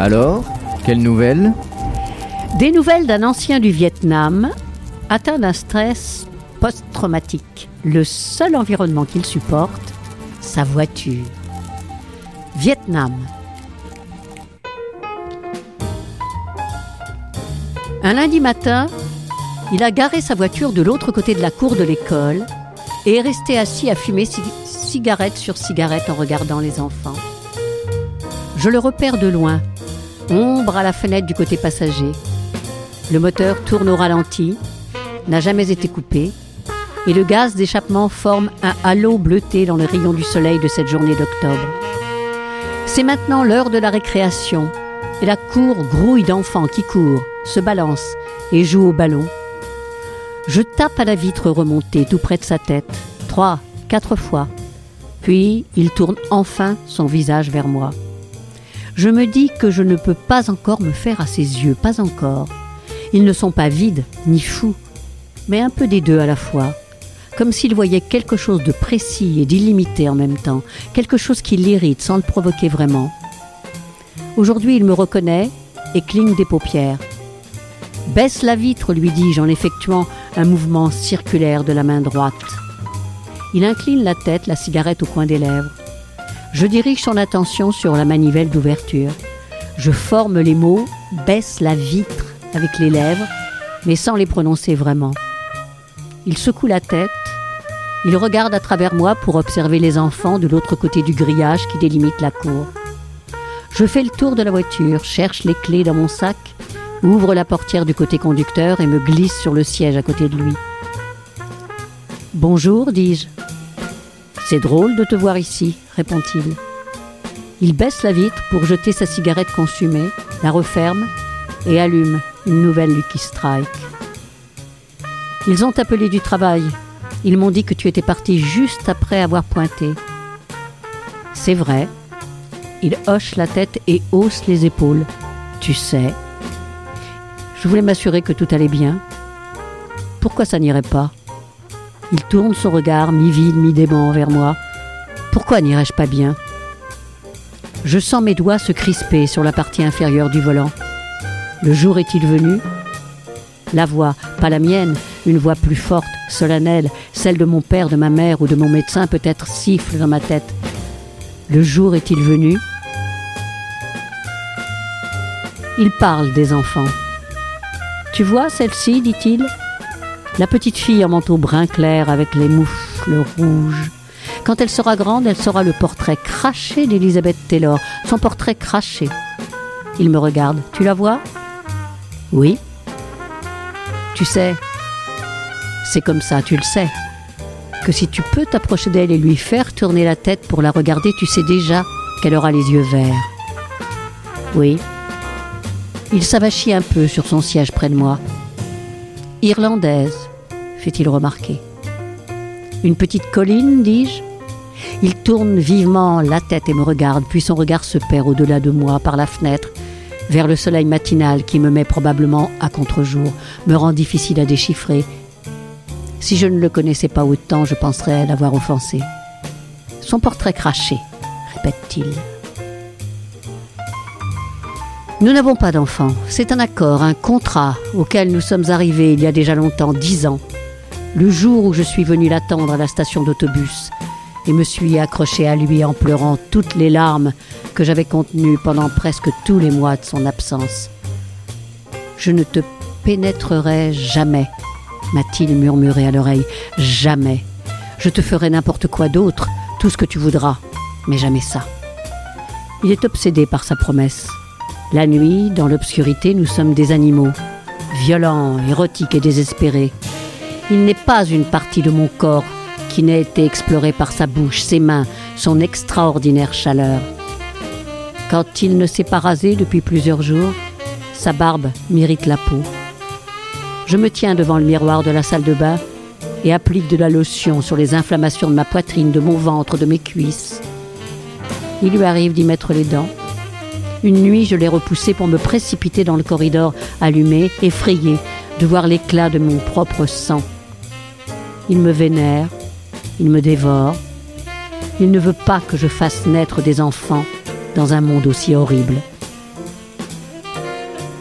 Alors, quelle nouvelle Des nouvelles d'un ancien du Vietnam atteint d'un stress post-traumatique. Le seul environnement qu'il supporte, sa voiture. Vietnam. Un lundi matin, il a garé sa voiture de l'autre côté de la cour de l'école et est resté assis à fumer cigarette sur cigarette en regardant les enfants. Je le repère de loin, ombre à la fenêtre du côté passager. Le moteur tourne au ralenti, n'a jamais été coupé, et le gaz d'échappement forme un halo bleuté dans le rayon du soleil de cette journée d'octobre. C'est maintenant l'heure de la récréation, et la cour grouille d'enfants qui courent, se balancent et jouent au ballon. Je tape à la vitre remontée tout près de sa tête, trois, quatre fois. Puis il tourne enfin son visage vers moi. Je me dis que je ne peux pas encore me faire à ses yeux, pas encore. Ils ne sont pas vides, ni fous, mais un peu des deux à la fois, comme s'il voyait quelque chose de précis et d'illimité en même temps, quelque chose qui l'irrite sans le provoquer vraiment. Aujourd'hui, il me reconnaît et cligne des paupières. Baisse la vitre, lui dis-je en effectuant un mouvement circulaire de la main droite. Il incline la tête, la cigarette au coin des lèvres. Je dirige son attention sur la manivelle d'ouverture. Je forme les mots baisse la vitre avec les lèvres, mais sans les prononcer vraiment. Il secoue la tête, il regarde à travers moi pour observer les enfants de l'autre côté du grillage qui délimite la cour. Je fais le tour de la voiture, cherche les clés dans mon sac, ouvre la portière du côté conducteur et me glisse sur le siège à côté de lui. Bonjour, dis-je. C'est drôle de te voir ici, répond-il. Il baisse la vitre pour jeter sa cigarette consumée, la referme et allume une nouvelle Lucky Strike. Ils ont appelé du travail. Ils m'ont dit que tu étais parti juste après avoir pointé. C'est vrai. Il hoche la tête et hausse les épaules. Tu sais. Je voulais m'assurer que tout allait bien. Pourquoi ça n'irait pas? Il tourne son regard mi-vide, mi-dément vers moi. Pourquoi n'irais-je pas bien? Je sens mes doigts se crisper sur la partie inférieure du volant. Le jour est-il venu? La voix, pas la mienne, une voix plus forte, solennelle, celle de mon père, de ma mère ou de mon médecin peut-être siffle dans ma tête. Le jour est-il venu? Il parle des enfants. Tu vois celle-ci, dit-il? La petite fille en manteau brun clair avec les moufles rouges. Quand elle sera grande, elle sera le portrait craché d'Elizabeth Taylor, son portrait craché. Il me regarde. Tu la vois? Oui. Tu sais, c'est comme ça, tu le sais. Que si tu peux t'approcher d'elle et lui faire tourner la tête pour la regarder, tu sais déjà qu'elle aura les yeux verts. Oui. Il s'avachit un peu sur son siège près de moi. Irlandaise, fait-il remarquer. Une petite colline, dis-je Il tourne vivement la tête et me regarde, puis son regard se perd au-delà de moi par la fenêtre, vers le soleil matinal qui me met probablement à contre-jour, me rend difficile à déchiffrer si je ne le connaissais pas autant, je penserais l'avoir offensé. Son portrait craché, répète-t-il. Nous n'avons pas d'enfants. C'est un accord, un contrat auquel nous sommes arrivés il y a déjà longtemps, dix ans. Le jour où je suis venu l'attendre à la station d'autobus et me suis accroché à lui en pleurant toutes les larmes que j'avais contenues pendant presque tous les mois de son absence. Je ne te pénétrerai jamais m'a-t-il murmuré à l'oreille. Jamais. Je te ferai n'importe quoi d'autre, tout ce que tu voudras, mais jamais ça. Il est obsédé par sa promesse. La nuit, dans l'obscurité, nous sommes des animaux, violents, érotiques et désespérés. Il n'est pas une partie de mon corps qui n'ait été explorée par sa bouche, ses mains, son extraordinaire chaleur. Quand il ne s'est pas rasé depuis plusieurs jours, sa barbe m'irrite la peau. Je me tiens devant le miroir de la salle de bain et applique de la lotion sur les inflammations de ma poitrine, de mon ventre, de mes cuisses. Il lui arrive d'y mettre les dents. Une nuit, je l'ai repoussé pour me précipiter dans le corridor allumé, effrayé de voir l'éclat de mon propre sang. Il me vénère, il me dévore. Il ne veut pas que je fasse naître des enfants dans un monde aussi horrible.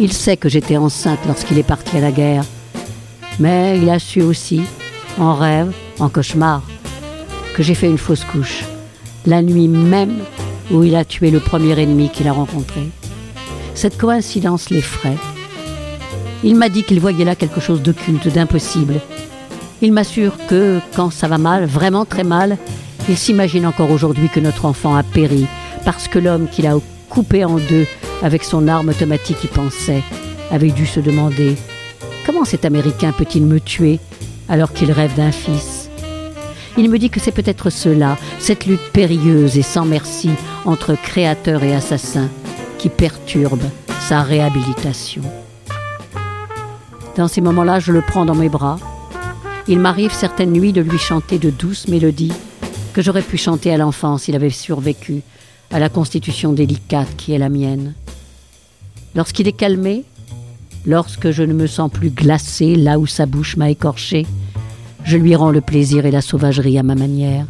Il sait que j'étais enceinte lorsqu'il est parti à la guerre. Mais il a su aussi, en rêve, en cauchemar, que j'ai fait une fausse couche, la nuit même où il a tué le premier ennemi qu'il a rencontré. Cette coïncidence l'effraie. Il m'a dit qu'il voyait là quelque chose d'occulte, d'impossible. Il m'assure que, quand ça va mal, vraiment très mal, il s'imagine encore aujourd'hui que notre enfant a péri parce que l'homme qu'il a coupé en deux avec son arme automatique y pensait, avait dû se demander comment cet Américain peut-il me tuer alors qu'il rêve d'un fils? Il me dit que c'est peut-être cela, cette lutte périlleuse et sans merci entre créateur et assassin, qui perturbe sa réhabilitation. Dans ces moments-là, je le prends dans mes bras. Il m'arrive certaines nuits de lui chanter de douces mélodies que j'aurais pu chanter à l'enfance s'il avait survécu à la constitution délicate qui est la mienne. Lorsqu'il est calmé, lorsque je ne me sens plus glacé là où sa bouche m'a écorché, je lui rends le plaisir et la sauvagerie à ma manière.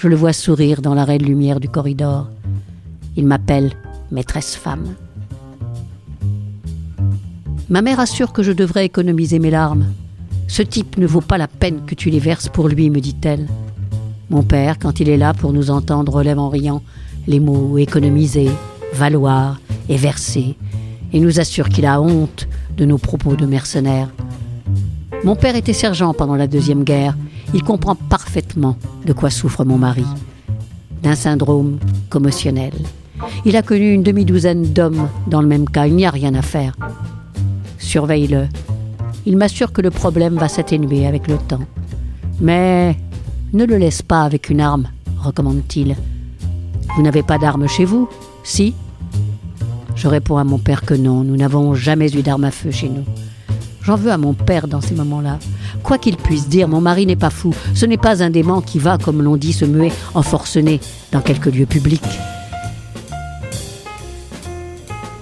Je le vois sourire dans la raide lumière du corridor. Il m'appelle maîtresse femme. Ma mère assure que je devrais économiser mes larmes. Ce type ne vaut pas la peine que tu les verses pour lui, me dit-elle. Mon père, quand il est là pour nous entendre, relève en riant les mots économiser, valoir et verser, et nous assure qu'il a honte de nos propos de mercenaires. Mon père était sergent pendant la Deuxième Guerre. Il comprend parfaitement de quoi souffre mon mari. D'un syndrome commotionnel. Il a connu une demi-douzaine d'hommes dans le même cas. Il n'y a rien à faire. Surveille-le. Il m'assure que le problème va s'atténuer avec le temps. Mais ne le laisse pas avec une arme, recommande-t-il. Vous n'avez pas d'arme chez vous? Si? Je réponds à mon père que non, nous n'avons jamais eu d'arme à feu chez nous. J'en veux à mon père dans ces moments-là. Quoi qu'il puisse dire, mon mari n'est pas fou. Ce n'est pas un dément qui va, comme l'on dit, se muer en forcené dans quelques lieux publics.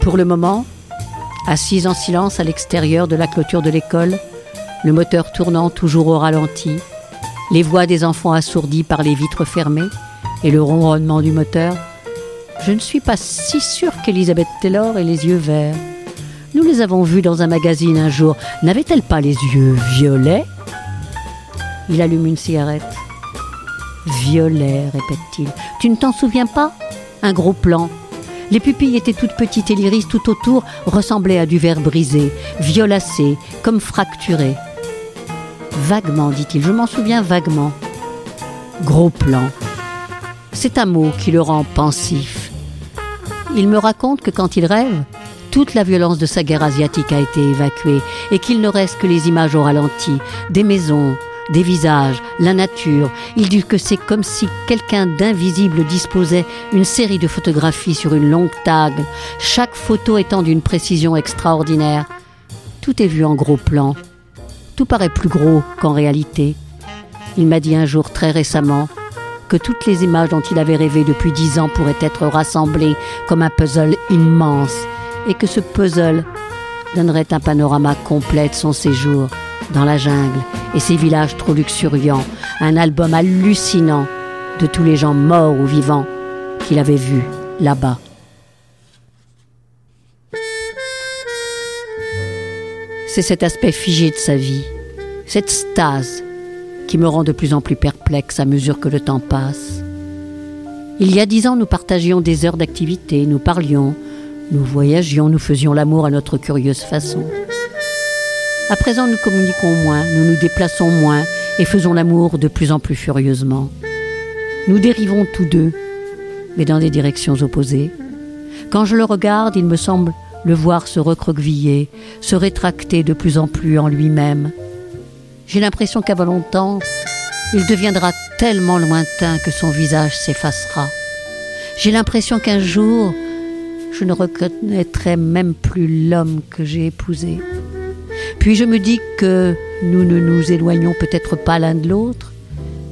Pour le moment, assise en silence à l'extérieur de la clôture de l'école, le moteur tournant toujours au ralenti, les voix des enfants assourdis par les vitres fermées et le ronronnement du moteur, je ne suis pas si sûre qu'Elisabeth Taylor ait les yeux verts. Nous les avons vus dans un magazine un jour. N'avait-elle pas les yeux violets? Il allume une cigarette. Violet, répète-t-il. Tu ne t'en souviens pas? Un gros plan. Les pupilles étaient toutes petites et l'iris tout autour ressemblait à du verre brisé, violacé, comme fracturé. Vaguement, dit-il, je m'en souviens vaguement. Gros plan. C'est un mot qui le rend pensif. Il me raconte que quand il rêve, toute la violence de sa guerre asiatique a été évacuée et qu'il ne reste que les images au ralenti, des maisons, des visages, la nature. Il dit que c'est comme si quelqu'un d'invisible disposait une série de photographies sur une longue table, chaque photo étant d'une précision extraordinaire. Tout est vu en gros plan, tout paraît plus gros qu'en réalité. Il m'a dit un jour très récemment que toutes les images dont il avait rêvé depuis dix ans pourraient être rassemblées comme un puzzle immense et que ce puzzle donnerait un panorama complet de son séjour dans la jungle et ses villages trop luxuriants, un album hallucinant de tous les gens morts ou vivants qu'il avait vus là-bas. C'est cet aspect figé de sa vie, cette stase, qui me rend de plus en plus perplexe à mesure que le temps passe. Il y a dix ans, nous partagions des heures d'activité, nous parlions, nous voyagions, nous faisions l'amour à notre curieuse façon. À présent, nous communiquons moins, nous nous déplaçons moins et faisons l'amour de plus en plus furieusement. Nous dérivons tous deux, mais dans des directions opposées. Quand je le regarde, il me semble le voir se recroqueviller, se rétracter de plus en plus en lui-même. J'ai l'impression qu'avant longtemps, il deviendra tellement lointain que son visage s'effacera. J'ai l'impression qu'un jour, je ne reconnaîtrai même plus l'homme que j'ai épousé. Puis je me dis que nous ne nous éloignons peut-être pas l'un de l'autre,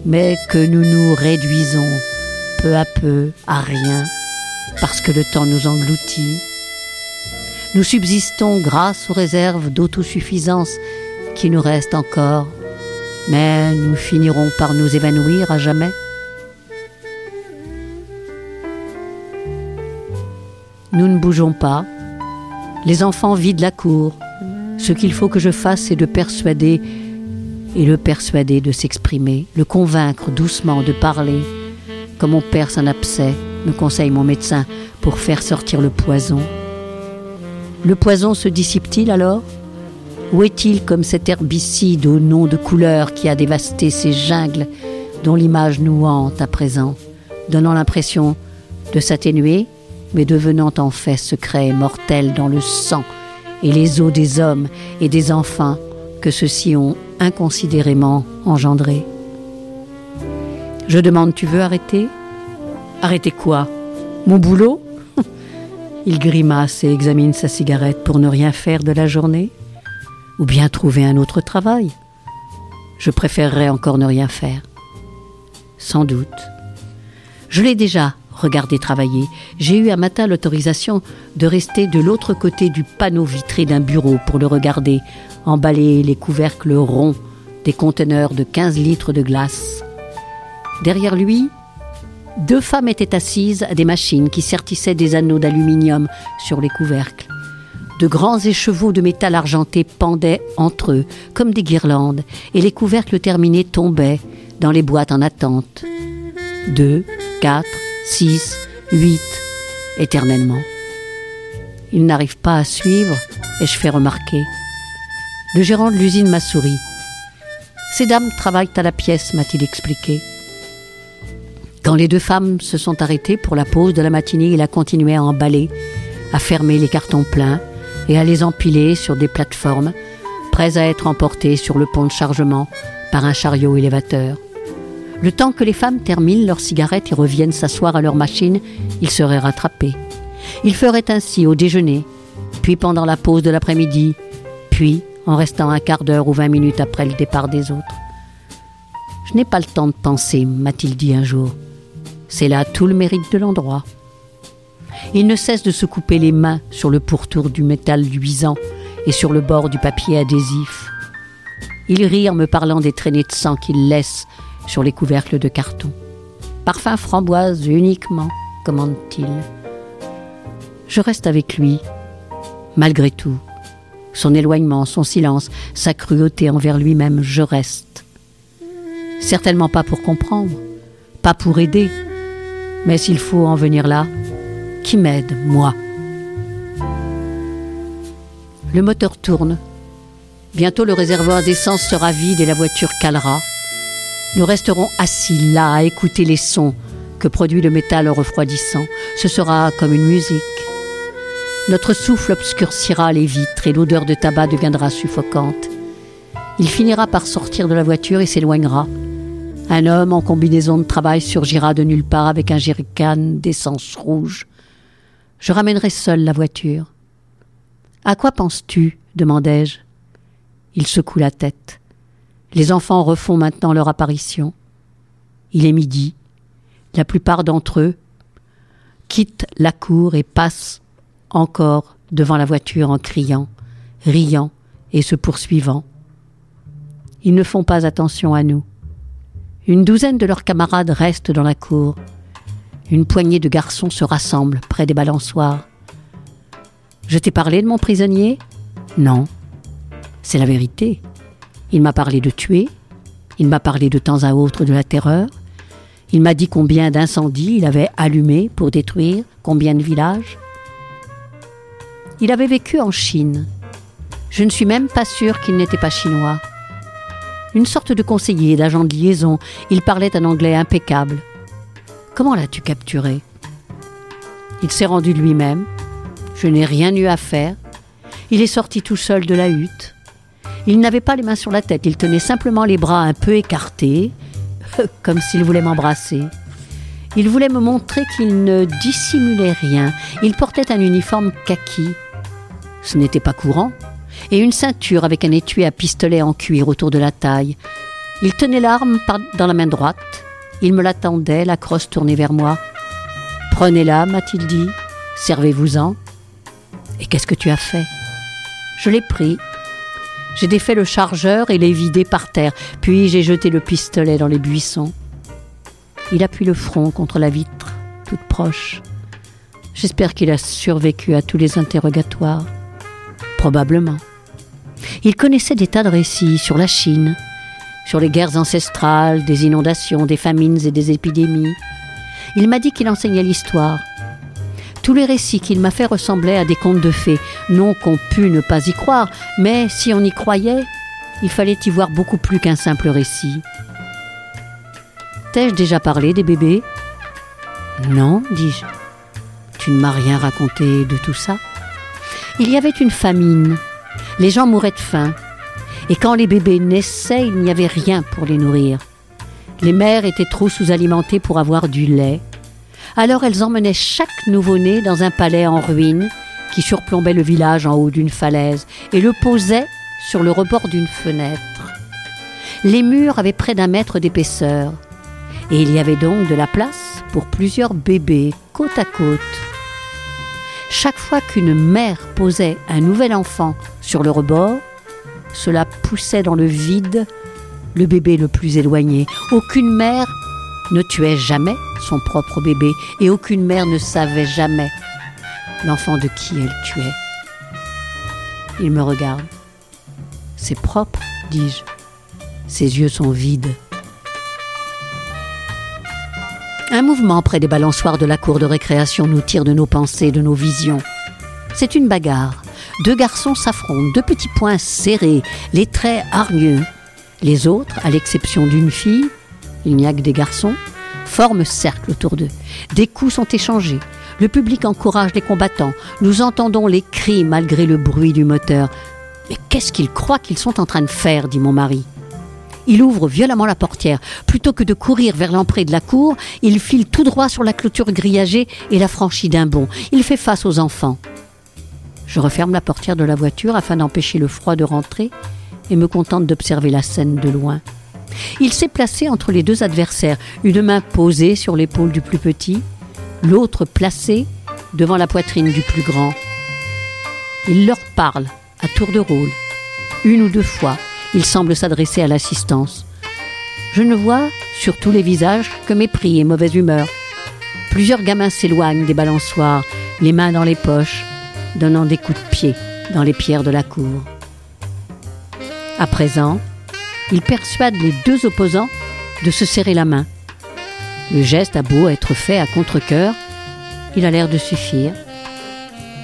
mais que nous nous réduisons peu à peu à rien, parce que le temps nous engloutit. Nous subsistons grâce aux réserves d'autosuffisance qui nous restent encore, mais nous finirons par nous évanouir à jamais. Nous ne bougeons pas, Les enfants vident la cour. Ce qu'il faut que je fasse, c'est de persuader et le persuader de s'exprimer, le convaincre doucement de parler. Comme on perce un abcès, me conseille mon médecin, pour faire sortir le poison. Le poison se dissipe-t-il alors? Où est-il comme cet herbicide au nom de couleur qui a dévasté ces jungles dont l'image nous hante à présent, donnant l'impression de s'atténuer, mais devenant en fait secret et mortel dans le sang et les os des hommes et des enfants que ceux-ci ont inconsidérément engendrés. Je demande, tu veux arrêter? Arrêter quoi? Mon boulot? Il grimace et examine sa cigarette pour ne rien faire de la journée Ou bien trouver un autre travail Je préférerais encore ne rien faire. Sans doute. Je l'ai déjà regardé travailler. J'ai eu un matin l'autorisation de rester de l'autre côté du panneau vitré d'un bureau pour le regarder, emballer les couvercles ronds des conteneurs de 15 litres de glace. Derrière lui, deux femmes étaient assises à des machines qui sertissaient des anneaux d'aluminium sur les couvercles. De grands écheveaux de métal argenté pendaient entre eux comme des guirlandes, et les couvercles terminés tombaient dans les boîtes en attente. Deux, quatre, six, huit, éternellement. Ils n'arrivent pas à suivre, et je fais remarquer. Le gérant de l'usine m'a souri. Ces dames travaillent à la pièce, m'a-t-il expliqué. Quand les deux femmes se sont arrêtées pour la pause de la matinée, il a continué à emballer, à fermer les cartons pleins et à les empiler sur des plateformes, prêts à être emportés sur le pont de chargement par un chariot élévateur. Le temps que les femmes terminent leurs cigarettes et reviennent s'asseoir à leur machine, il serait rattrapé. Il ferait ainsi au déjeuner, puis pendant la pause de l'après-midi, puis en restant un quart d'heure ou vingt minutes après le départ des autres. Je n'ai pas le temps de penser, m'a-t-il dit un jour. C'est là tout le mérite de l'endroit. Il ne cesse de se couper les mains sur le pourtour du métal luisant et sur le bord du papier adhésif. Il rit en me parlant des traînées de sang qu'il laisse sur les couvercles de carton. Parfum framboise uniquement, commande-t-il. Je reste avec lui, malgré tout. Son éloignement, son silence, sa cruauté envers lui-même, je reste. Certainement pas pour comprendre, pas pour aider, mais s'il faut en venir là, qui m'aide, moi? Le moteur tourne. Bientôt le réservoir d'essence sera vide et la voiture calera. Nous resterons assis là à écouter les sons que produit le métal refroidissant. Ce sera comme une musique. Notre souffle obscurcira les vitres et l'odeur de tabac deviendra suffocante. Il finira par sortir de la voiture et s'éloignera. Un homme en combinaison de travail surgira de nulle part avec un jerrycan d'essence rouge. Je ramènerai seul la voiture. À quoi penses-tu? demandai-je. Il secoue la tête. Les enfants refont maintenant leur apparition. Il est midi. La plupart d'entre eux quittent la cour et passent encore devant la voiture en criant, riant et se poursuivant. Ils ne font pas attention à nous. Une douzaine de leurs camarades restent dans la cour. Une poignée de garçons se rassemblent près des balançoires. Je t'ai parlé de mon prisonnier? Non. C'est la vérité. Il m'a parlé de tuer. Il m'a parlé de temps à autre de la terreur. Il m'a dit combien d'incendies il avait allumés pour détruire combien de villages. Il avait vécu en Chine. Je ne suis même pas sûre qu'il n'était pas chinois une sorte de conseiller, d'agent de liaison. Il parlait un anglais impeccable. Comment l'as-tu capturé? Il s'est rendu lui-même. Je n'ai rien eu à faire. Il est sorti tout seul de la hutte. Il n'avait pas les mains sur la tête, il tenait simplement les bras un peu écartés, comme s'il voulait m'embrasser. Il voulait me montrer qu'il ne dissimulait rien. Il portait un uniforme kaki. Ce n'était pas courant et une ceinture avec un étui à pistolet en cuir autour de la taille. Il tenait l'arme dans la main droite. Il me l'attendait, la crosse tournée vers moi. Prenez-la, m'a-t-il dit. Servez-vous-en. Et qu'est-ce que tu as fait? Je l'ai pris. J'ai défait le chargeur et l'ai vidé par terre, puis j'ai jeté le pistolet dans les buissons. Il appuie le front contre la vitre, toute proche. J'espère qu'il a survécu à tous les interrogatoires. Probablement. Il connaissait des tas de récits sur la Chine, sur les guerres ancestrales, des inondations, des famines et des épidémies. Il m'a dit qu'il enseignait l'histoire. Tous les récits qu'il m'a fait ressemblaient à des contes de fées. Non qu'on pût ne pas y croire, mais si on y croyait, il fallait y voir beaucoup plus qu'un simple récit. T'ai-je déjà parlé des bébés? Non, dis-je. Tu ne m'as rien raconté de tout ça? Il y avait une famine. Les gens mouraient de faim. Et quand les bébés naissaient, il n'y avait rien pour les nourrir. Les mères étaient trop sous-alimentées pour avoir du lait. Alors elles emmenaient chaque nouveau-né dans un palais en ruine qui surplombait le village en haut d'une falaise et le posaient sur le rebord d'une fenêtre. Les murs avaient près d'un mètre d'épaisseur et il y avait donc de la place pour plusieurs bébés côte à côte. Chaque fois qu'une mère posait un nouvel enfant sur le rebord, cela poussait dans le vide le bébé le plus éloigné. Aucune mère ne tuait jamais son propre bébé et aucune mère ne savait jamais l'enfant de qui elle tuait. Il me regarde. C'est propre, dis-je. Ses yeux sont vides. Un mouvement près des balançoires de la cour de récréation nous tire de nos pensées, de nos visions. C'est une bagarre. Deux garçons s'affrontent, deux petits poings serrés, les traits hargneux. Les autres, à l'exception d'une fille, il n'y a que des garçons, forment cercle autour d'eux. Des coups sont échangés. Le public encourage les combattants. Nous entendons les cris malgré le bruit du moteur. Mais qu'est-ce qu'ils croient qu'ils sont en train de faire dit mon mari. Il ouvre violemment la portière. Plutôt que de courir vers l'entrée de la cour, il file tout droit sur la clôture grillagée et la franchit d'un bond. Il fait face aux enfants. Je referme la portière de la voiture afin d'empêcher le froid de rentrer et me contente d'observer la scène de loin. Il s'est placé entre les deux adversaires, une main posée sur l'épaule du plus petit, l'autre placée devant la poitrine du plus grand. Il leur parle à tour de rôle. Une ou deux fois, il semble s'adresser à l'assistance. Je ne vois sur tous les visages que mépris et mauvaise humeur. Plusieurs gamins s'éloignent des balançoires, les mains dans les poches, donnant des coups de pied dans les pierres de la cour. À présent, il persuade les deux opposants de se serrer la main. Le geste a beau être fait à contre-coeur, il a l'air de suffire.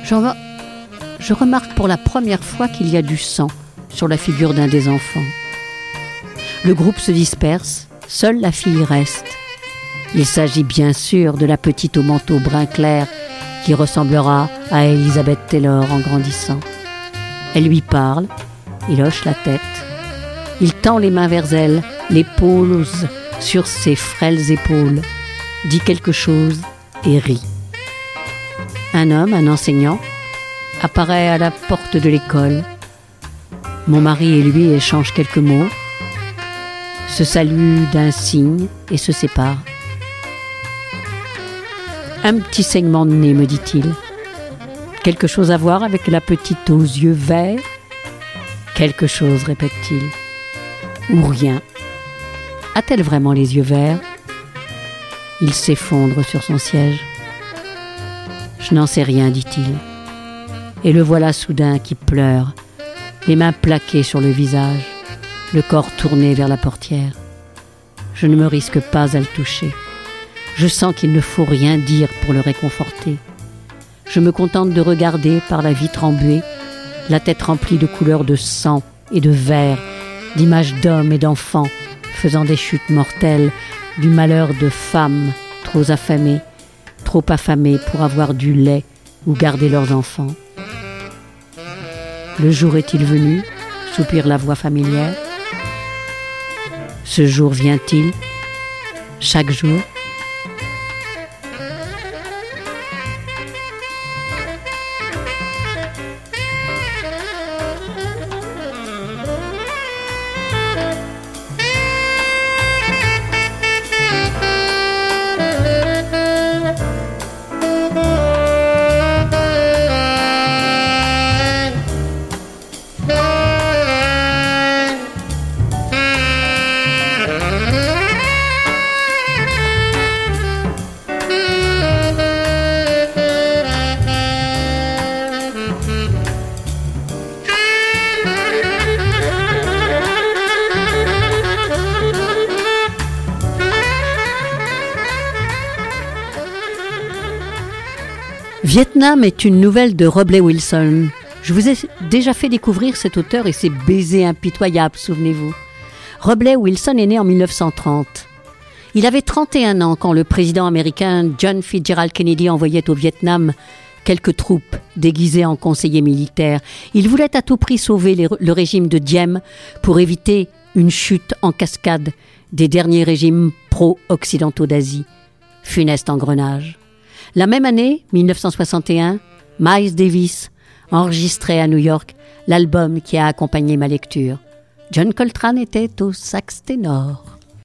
Je remarque pour la première fois qu'il y a du sang sur la figure d'un des enfants. Le groupe se disperse, seule la fille reste. Il s'agit bien sûr de la petite au manteau brun clair qui ressemblera à Elizabeth Taylor en grandissant. Elle lui parle, il hoche la tête. Il tend les mains vers elle, les sur ses frêles épaules, dit quelque chose et rit. Un homme, un enseignant, apparaît à la porte de l'école. Mon mari et lui échangent quelques mots, se saluent d'un signe et se séparent. Un petit segment de nez, me dit-il. Quelque chose à voir avec la petite aux yeux verts? Quelque chose, répète-t-il. Ou rien. A-t-elle vraiment les yeux verts? Il s'effondre sur son siège. Je n'en sais rien, dit-il. Et le voilà soudain qui pleure, les mains plaquées sur le visage, le corps tourné vers la portière. Je ne me risque pas à le toucher. Je sens qu'il ne faut rien dire pour le réconforter. Je me contente de regarder par la vitre embuée, la tête remplie de couleurs de sang et de verre, d'images d'hommes et d'enfants faisant des chutes mortelles, du malheur de femmes trop affamées, trop affamées pour avoir du lait ou garder leurs enfants. Le jour est-il venu? soupire la voix familière. Ce jour vient-il? Chaque jour Vietnam est une nouvelle de Robley Wilson. Je vous ai déjà fait découvrir cet auteur et ses baisers impitoyables, souvenez-vous. Robley Wilson est né en 1930. Il avait 31 ans quand le président américain John Fitzgerald Kennedy envoyait au Vietnam quelques troupes déguisées en conseillers militaires. Il voulait à tout prix sauver le régime de Diem pour éviter une chute en cascade des derniers régimes pro-occidentaux d'Asie. Funeste engrenage. La même année, 1961, Miles Davis enregistrait à New York l'album qui a accompagné ma lecture. John Coltrane était au sax ténor.